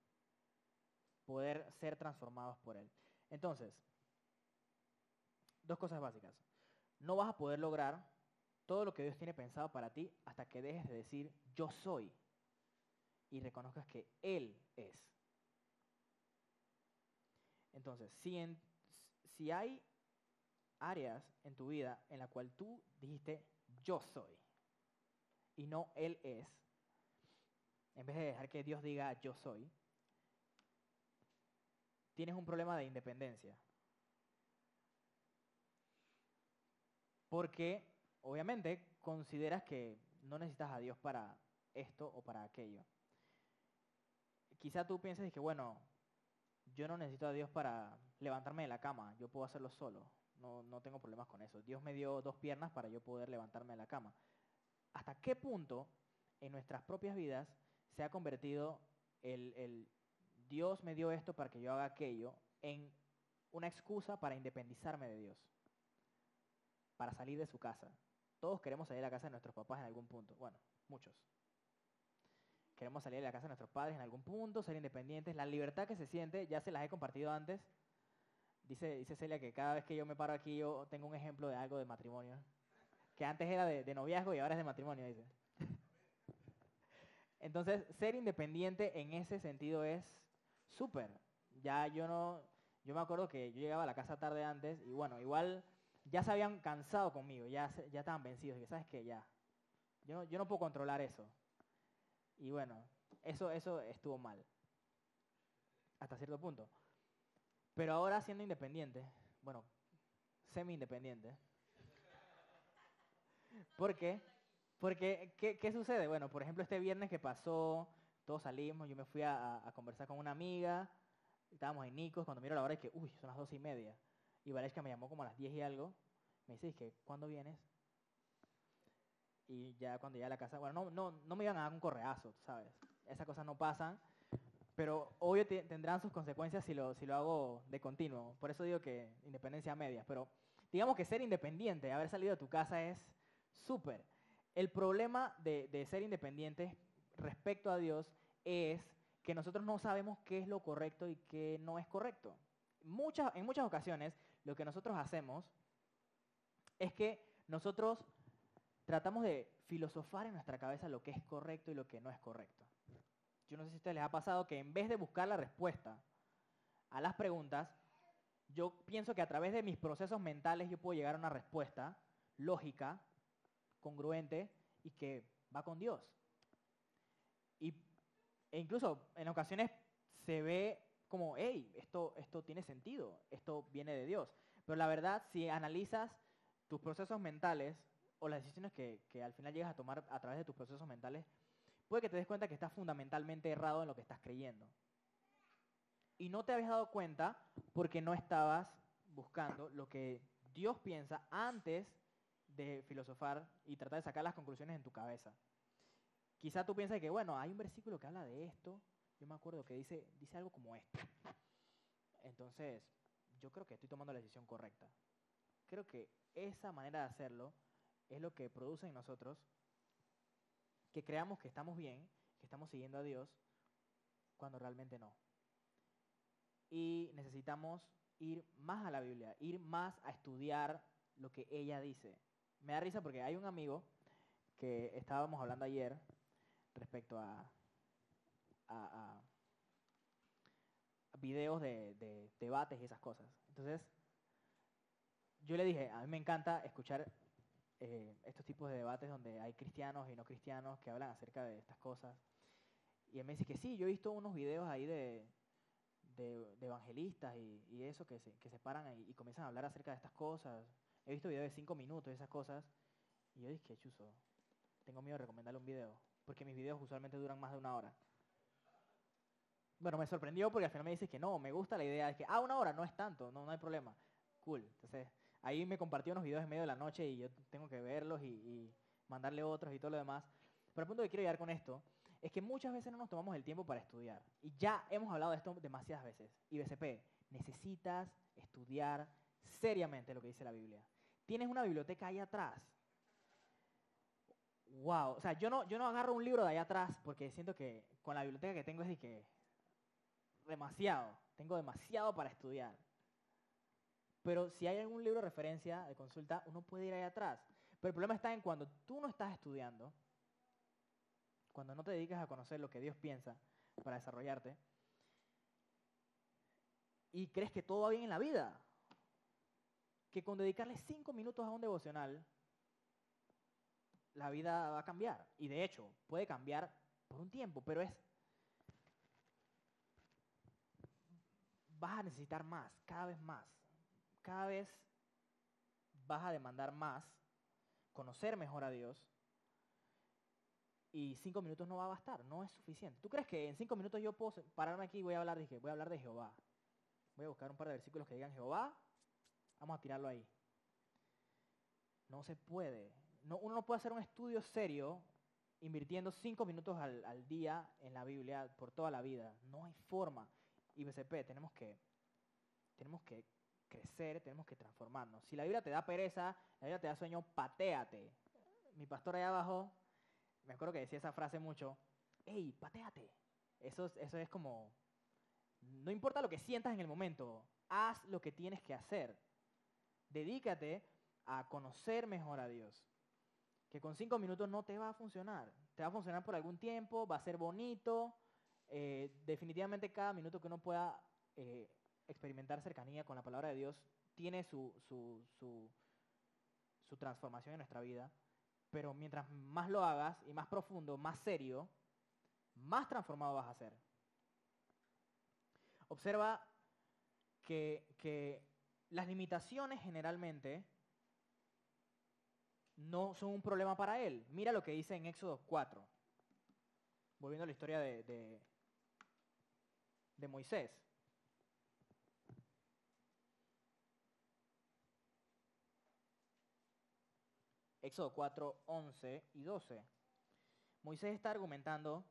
Poder ser transformados por Él. Entonces, dos cosas básicas. No vas a poder lograr todo lo que Dios tiene pensado para ti hasta que dejes de decir yo soy y reconozcas que Él es. Entonces, si, si hay áreas en tu vida en la cual tú dijiste yo soy y no Él es, en vez de dejar que Dios diga yo soy, tienes un problema de independencia. Porque obviamente consideras que no necesitas a Dios para esto o para aquello. Quizá tú pienses que, bueno, yo no necesito a Dios para levantarme de la cama, yo puedo hacerlo solo, no, no tengo problemas con eso. Dios me dio dos piernas para yo poder levantarme de la cama. ¿Hasta qué punto en nuestras propias vidas se ha convertido el, el Dios me dio esto para que yo haga aquello en una excusa para independizarme de Dios? para salir de su casa. Todos queremos salir de la casa de nuestros papás en algún punto. Bueno, muchos. Queremos salir de la casa de nuestros padres en algún punto, ser independientes. La libertad que se siente, ya se las he compartido antes. Dice, dice Celia que cada vez que yo me paro aquí yo tengo un ejemplo de algo de matrimonio. Que antes era de, noviazgo y ahora es de matrimonio, dice. Entonces, ser independiente en ese sentido es súper. Ya yo no, yo me acuerdo que yo llegaba a la casa tarde antes y bueno, igual ya se habían cansado conmigo, ya, ya estaban vencidos. Y ¿sabes qué? Ya. Yo no, yo no puedo controlar eso. Y bueno, eso, eso estuvo mal. Hasta cierto punto. Pero ahora siendo independiente, bueno, semi-independiente. ¿Por qué? Porque, ¿qué, ¿qué, sucede? Bueno, por ejemplo, este viernes que pasó, todos salimos, yo me fui a, conversar con una amiga, estábamos en Nicos, cuando miro la hora y que, uy, son las dos y media. Y Valesca me llamó como a las 10 y algo. Me dice, que ¿cuándo vienes? Y ya cuando llegué a la casa, bueno, no, no, no me iban a dar un correazo, ¿sabes? Esas cosas no pasan. Pero obvio tendrán sus consecuencias si lo, si lo hago de continuo. Por eso digo que independencia media. Pero digamos que ser independiente, haber salido de tu casa es súper. El problema de, de ser independiente respecto a Dios es que nosotros no sabemos qué es lo correcto y qué no es correcto. Muchas, en muchas ocasiones lo que nosotros hacemos es que nosotros tratamos de filosofar en nuestra cabeza lo que es correcto y lo que no es correcto. Yo no sé si a ustedes les ha pasado que en vez de buscar la respuesta a las preguntas, yo pienso que a través de mis procesos mentales yo puedo llegar a una respuesta lógica, congruente y que va con Dios. Y, e incluso en ocasiones se ve como, hey, esto, esto tiene sentido, esto viene de Dios. Pero la verdad, si analizas tus procesos mentales o las decisiones que, que, al final llegas a tomar a través de tus procesos mentales, puede que te des cuenta que estás fundamentalmente errado en lo que estás creyendo. Y no te habías dado cuenta porque no estabas buscando lo que Dios piensa antes de filosofar y tratar de sacar las conclusiones en tu cabeza. Quizá tú piensas que, bueno, hay un versículo que habla de esto, yo me acuerdo que dice, dice algo como esto. Entonces, yo creo que estoy tomando la decisión correcta. Creo que esa manera de hacerlo es lo que produce en nosotros que creamos que estamos bien, que estamos siguiendo a Dios, cuando realmente no. Y necesitamos ir más a la Biblia, ir más a estudiar lo que ella dice. Me da risa porque hay un amigo que estábamos hablando ayer respecto a, videos de, debates y esas cosas. Entonces, yo le dije, a mí me encanta escuchar eh, estos tipos de debates donde hay cristianos y no cristianos que hablan acerca de estas cosas. Y él me dice que sí, yo he visto unos videos ahí de, de, evangelistas y, eso que se, que se paran y, y, comienzan a hablar acerca de estas cosas. He visto videos de cinco minutos y esas cosas. Y yo dije, chuzo, tengo miedo de recomendarle un video, porque mis videos usualmente duran más de una hora bueno, me sorprendió porque al final me dice que no, me gusta la idea de que, ah, una hora no es tanto, no, no hay problema. Cool. Entonces, ahí me compartió unos videos en medio de la noche y yo tengo que verlos y, mandarle otros y todo lo demás. Pero el punto que quiero llegar con esto es que muchas veces no nos tomamos el tiempo para estudiar. Y ya hemos hablado de esto demasiadas veces. Y BCP, necesitas estudiar seriamente lo que dice la Biblia. Tienes una biblioteca ahí atrás. Wow, o sea, yo no, yo no agarro un libro de ahí atrás porque siento que con la biblioteca que tengo es de que demasiado, tengo demasiado para estudiar. Pero si hay algún libro de referencia, de consulta, uno puede ir ahí atrás. Pero el problema está en cuando tú no estás estudiando, cuando no te dedicas a conocer lo que Dios piensa para desarrollarte, y crees que todo va bien en la vida, que con dedicarle cinco minutos a un devocional, la vida va a cambiar. Y de hecho, puede cambiar por un tiempo, pero es... Vas a necesitar más, cada vez más. Cada vez vas a demandar más, conocer mejor a Dios. Y cinco minutos no va a bastar, no es suficiente. ¿Tú crees que en cinco minutos yo puedo pararme aquí y voy a hablar de, voy a hablar de Jehová? Voy a buscar un par de versículos que digan Jehová. Vamos a tirarlo ahí. No se puede. No, uno no puede hacer un estudio serio invirtiendo cinco minutos al, al, día en la Biblia por toda la vida. No hay forma. Y BCP, tenemos que, tenemos que crecer, tenemos que transformarnos. Si la Biblia te da pereza, la Biblia te da sueño, pateate. Mi pastor allá abajo, me acuerdo que decía esa frase mucho, hey, pateate. Eso, eso es como, no importa lo que sientas en el momento, haz lo que tienes que hacer. Dedícate a conocer mejor a Dios. Que con cinco minutos no te va a funcionar. Te va a funcionar por algún tiempo, va a ser bonito. Eh, definitivamente cada minuto que uno pueda eh, experimentar cercanía con la palabra de Dios tiene su, su, su, transformación en nuestra vida. Pero mientras más lo hagas y más profundo, más serio, más transformado vas a ser. Observa que, que las limitaciones generalmente no son un problema para él. Mira lo que dice en Éxodo 4, volviendo a la historia de, de Moisés. Éxodo 4, 11 y 12. Moisés está argumentando,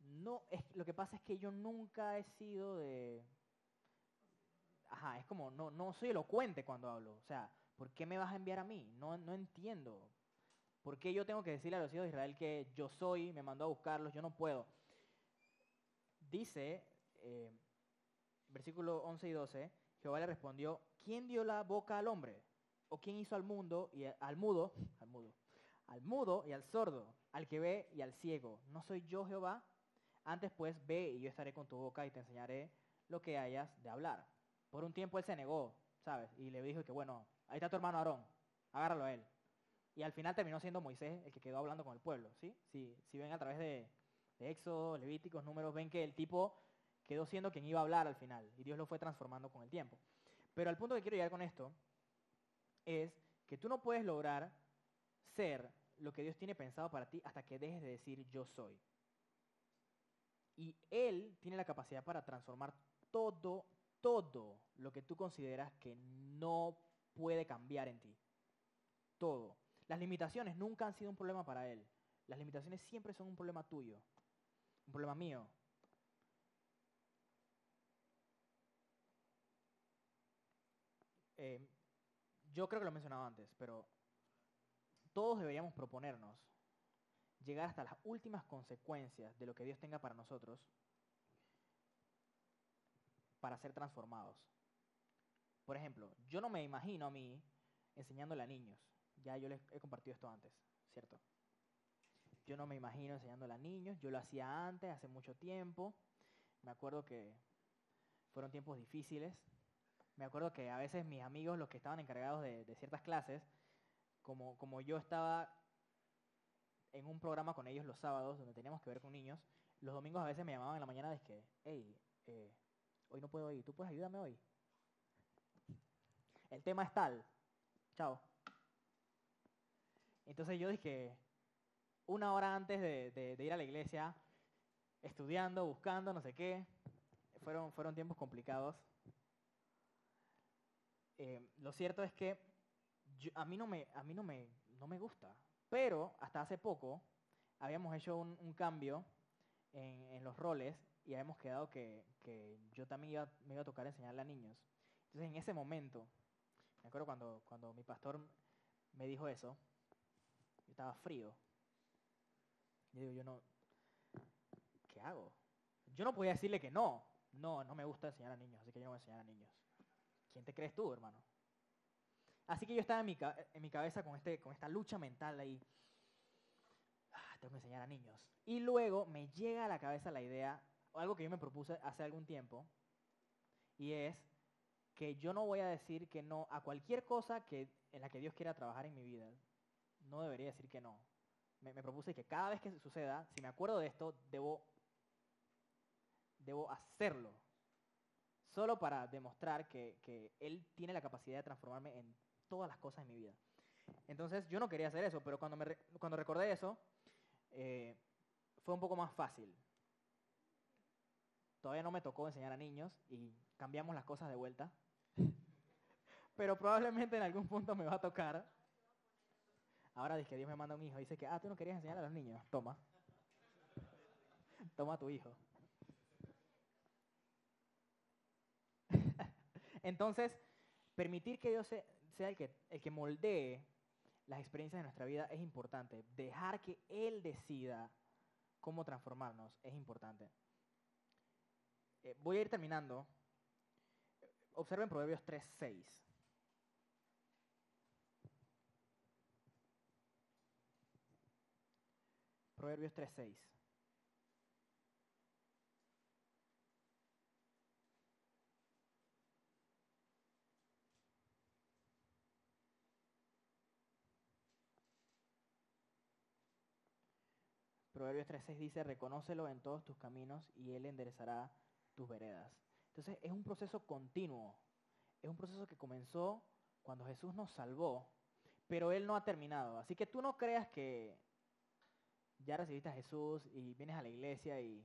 no, es, lo que pasa es que yo nunca he sido de... Ajá, es como, no, no soy elocuente cuando hablo. O sea, ¿por qué me vas a enviar a mí? No, no entiendo. ¿Por qué yo tengo que decirle a los hijos de Israel que yo soy, me mandó a buscarlos, yo no puedo? Dice, eh, versículo 11 y 12, Jehová le respondió, ¿quién dio la boca al hombre? ¿O quién hizo al mundo y al mudo, al mudo, al mudo y al sordo, al que ve y al ciego? ¿No soy yo Jehová? Antes pues ve y yo estaré con tu boca y te enseñaré lo que hayas de hablar. Por un tiempo él se negó, ¿sabes? Y le dijo que bueno, ahí está tu hermano Aarón, agárralo a él. Y al final terminó siendo Moisés el que quedó hablando con el pueblo, ¿sí? Si, si ven a través de, de Éxodo, Levíticos, números, ven que el tipo quedó siendo quien iba a hablar al final y Dios lo fue transformando con el tiempo. Pero al punto que quiero llegar con esto es que tú no puedes lograr ser lo que Dios tiene pensado para ti hasta que dejes de decir yo soy. Y Él tiene la capacidad para transformar todo, todo lo que tú consideras que no puede cambiar en ti. Todo. Las limitaciones nunca han sido un problema para Él. Las limitaciones siempre son un problema tuyo, un problema mío. Eh, yo creo que lo he mencionado antes, pero todos deberíamos proponernos llegar hasta las últimas consecuencias de lo que Dios tenga para nosotros para ser transformados. Por ejemplo, yo no me imagino a mí enseñándole a niños. Ya yo les he compartido esto antes, ¿cierto? Yo no me imagino enseñándole a niños. Yo lo hacía antes, hace mucho tiempo. Me acuerdo que fueron tiempos difíciles. Me acuerdo que a veces mis amigos, los que estaban encargados de, ciertas clases, como, como yo estaba en un programa con ellos los sábados, donde teníamos que ver con niños, los domingos a veces me llamaban en la mañana de que, hey, eh, hoy no puedo ir, ¿tú puedes ayudarme hoy? El tema es tal, chao. Entonces yo dije, una hora antes de, de, de ir a la iglesia, estudiando, buscando, no sé qué, fueron, fueron tiempos complicados. Eh, lo cierto es que a mí, no me, a mí no, me, no me gusta, pero hasta hace poco habíamos hecho un, un cambio en, en, los roles y habíamos quedado que, que yo también iba, me iba a tocar enseñarle a niños. Entonces en ese momento, me acuerdo cuando, cuando mi pastor me dijo eso, yo estaba frío. Yo digo, yo no, ¿qué hago? Yo no podía decirle que no. No, no me gusta enseñar a niños, así que yo no voy a enseñar a niños. ¿Quién te crees tú, hermano? Así que yo estaba en mi, en mi cabeza con, este, con esta lucha mental ahí. Ah, tengo que enseñar a niños. Y luego me llega a la cabeza la idea, algo que yo me propuse hace algún tiempo, y es que yo no voy a decir que no a cualquier cosa que, en la que Dios quiera trabajar en mi vida. No debería decir que no. me, me propuse que cada vez que suceda, si me acuerdo de esto, debo, debo hacerlo. Solo para demostrar que, que Él tiene la capacidad de transformarme en todas las cosas en mi vida. Entonces yo no quería hacer eso, pero cuando, me, cuando recordé eso, eh, fue un poco más fácil. Todavía no me tocó enseñar a niños y cambiamos las cosas de vuelta. Pero probablemente en algún punto me va a tocar. Ahora dice que Dios me manda un hijo. Dice que, ah, tú no querías enseñar a los niños. Toma. Toma a tu hijo. Entonces, permitir que Dios se- sea el que, el que moldee las experiencias de nuestra vida es importante. Dejar que Él decida cómo transformarnos es importante. Eh, voy a ir terminando. Observen Proverbios 3.6. Proverbios 3.6. Proverbios 3.6 dice, reconócelo en todos tus caminos y Él enderezará tus veredas. Entonces es un proceso continuo, es un proceso que comenzó cuando Jesús nos salvó, pero Él no ha terminado. Así que tú no creas que ya recibiste a Jesús y vienes a la iglesia y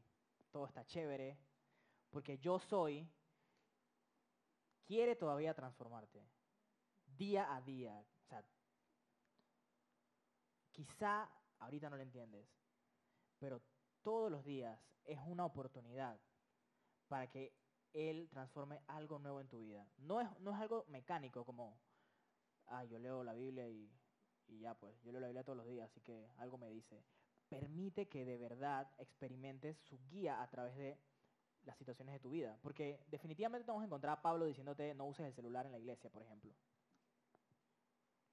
todo está chévere, porque yo soy, quiere todavía transformarte, día a día. O sea, quizá ahorita no lo entiendes, pero todos los días es una oportunidad para que Él transforme algo nuevo en tu vida. No es, no es algo mecánico como, ah, yo leo la Biblia y, y ya pues, yo leo la Biblia todos los días, así que algo me dice. Permite que de verdad experimentes su guía a través de las situaciones de tu vida. Porque definitivamente te vamos a encontrar a Pablo diciéndote no uses el celular en la iglesia, por ejemplo.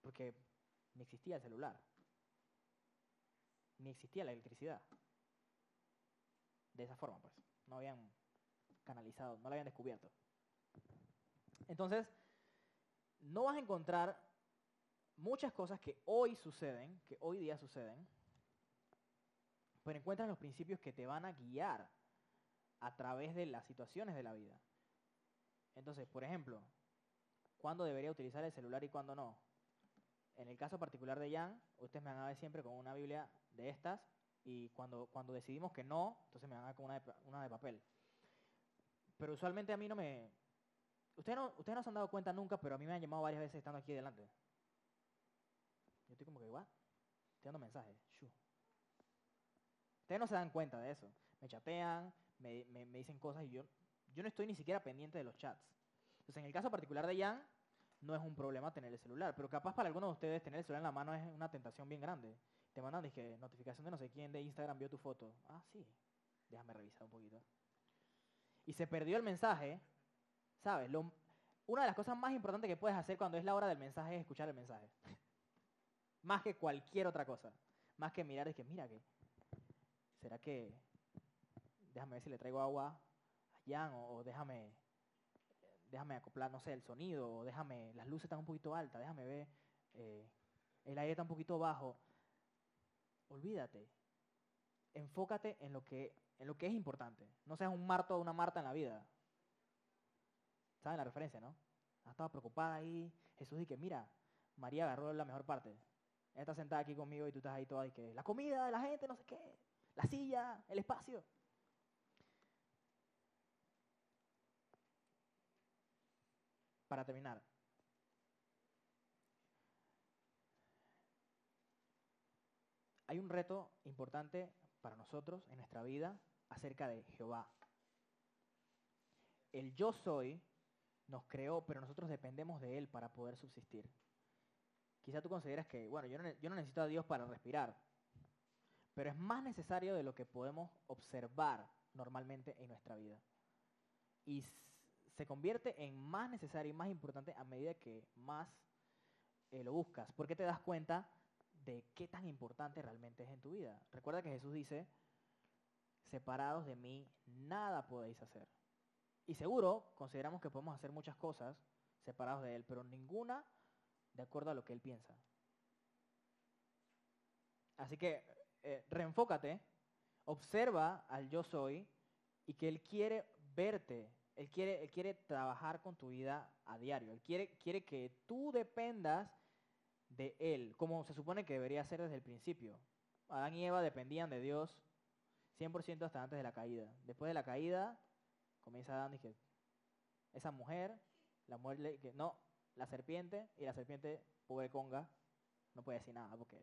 Porque ni existía el celular. Ni existía la electricidad. De esa forma, pues. No habían canalizado, no la habían descubierto. Entonces, no vas a encontrar muchas cosas que hoy suceden, que hoy día suceden, pero encuentras los principios que te van a guiar a través de las situaciones de la vida. Entonces, por ejemplo, ¿cuándo debería utilizar el celular y cuándo no? En el caso particular de Jan, ustedes me van a ver siempre con una Biblia de estas y cuando, cuando decidimos que no, entonces me van a ver con una de, una de papel. Pero usualmente a mí no me... Ustedes no, ustedes no se han dado cuenta nunca, pero a mí me han llamado varias veces estando aquí delante. Yo estoy como que, ¿what? Estoy dando mensajes. Ustedes no se dan cuenta de eso. Me chatean, me, me- me dicen cosas y yo, yo no estoy ni siquiera pendiente de los chats. Entonces, en el caso particular de Jan, no es un problema tener el celular, pero capaz para algunos de ustedes tener el celular en la mano es una tentación bien grande. Te mandan dije, notificación de no sé quién de Instagram vio tu foto. Ah, sí. Déjame revisar un poquito. Y se perdió el mensaje. ¿Sabes? Una de las cosas más importantes que puedes hacer cuando es la hora del mensaje es escuchar el mensaje. más que cualquier otra cosa. Más que mirar, es que, mira que, ¿será que, déjame ver si le traigo agua a Jan o déjame, déjame acoplar, no sé, el sonido, o déjame, las luces están un poquito altas, déjame ver, eh, el aire está un poquito bajo. Olvídate. Enfócate en lo que, en lo que es importante. No seas un Marto o una Marta en la vida. ¿Saben la referencia, no? Ah, Estaba preocupada ahí. Jesús dice, mira, María agarró la mejor parte. Ella está sentada aquí conmigo y tú estás ahí toda y que la comida de la gente, no sé qué, la silla, el espacio. Para terminar, hay un reto importante para nosotros en nuestra vida acerca de Jehová. El yo soy nos creó, pero nosotros dependemos de Él para poder subsistir. Quizá tú consideras que, bueno, yo no, necesito a Dios para respirar, pero es más necesario de lo que podemos observar normalmente en nuestra vida. Se convierte en más necesario y más importante a medida que más eh, lo buscas, porque te das cuenta de qué tan importante realmente es en tu vida. Recuerda que Jesús dice, separados de mí, nada podéis hacer. Y seguro consideramos que podemos hacer muchas cosas separados de Él, pero ninguna de acuerdo a lo que Él piensa. Así que eh, reenfócate, observa al yo soy y que Él quiere verte, Él quiere, él quiere trabajar con tu vida a diario, Él quiere, quiere que tú dependas de Él, como se supone que debería ser desde el principio. Adán y Eva dependían de Dios 100% hasta antes de la caída. Después de la caída, comienza Adán y que esa mujer, la mujer, no, la serpiente, y la serpiente, pobre conga, no puede decir nada porque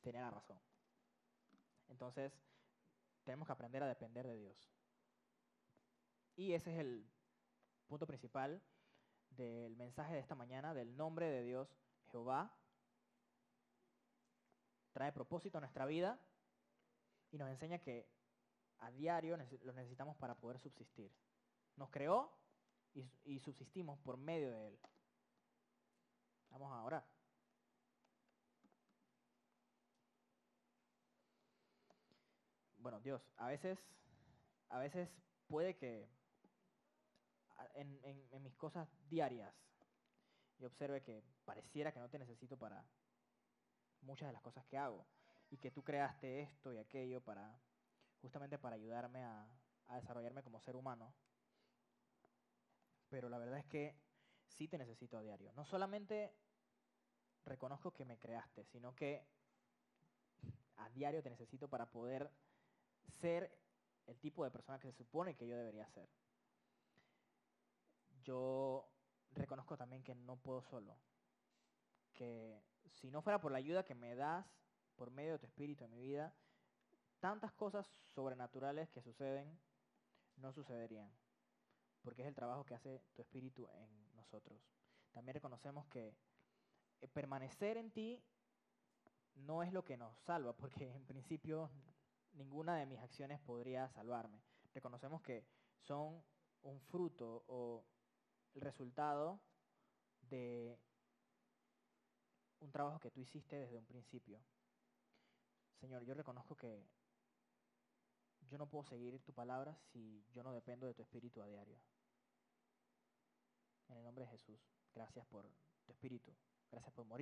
tenía la razón. Entonces, tenemos que aprender a depender de Dios. Y ese es el punto principal del mensaje de esta mañana, del nombre de Dios, Jehová. Trae propósito a nuestra vida y nos enseña que a diario lo necesitamos para poder subsistir. Nos creó y, y subsistimos por medio de Él. Vamos a orar. Bueno, Dios, a veces, a veces puede que en, mis cosas diarias y observe que pareciera que no te necesito para muchas de las cosas que hago y que tú creaste esto y aquello para justamente para ayudarme a, a desarrollarme como ser humano. Pero la verdad es que sí te necesito a diario. No solamente reconozco que me creaste, sino que a diario te necesito para poder ser el tipo de persona que se supone que yo debería ser yo reconozco también que no puedo solo. Que si no fuera por la ayuda que me das por medio de tu espíritu en mi vida, tantas cosas sobrenaturales que suceden no sucederían. Porque es el trabajo que hace tu espíritu en nosotros. También reconocemos que eh, permanecer en ti no es lo que nos salva, porque en principio ninguna de mis acciones podría salvarme. Reconocemos que son un fruto o el resultado de un trabajo que tú hiciste desde un principio. Señor, yo reconozco que yo no puedo seguir tu palabra si yo no dependo de tu espíritu a diario. En el nombre de Jesús, gracias por tu espíritu, gracias por morir.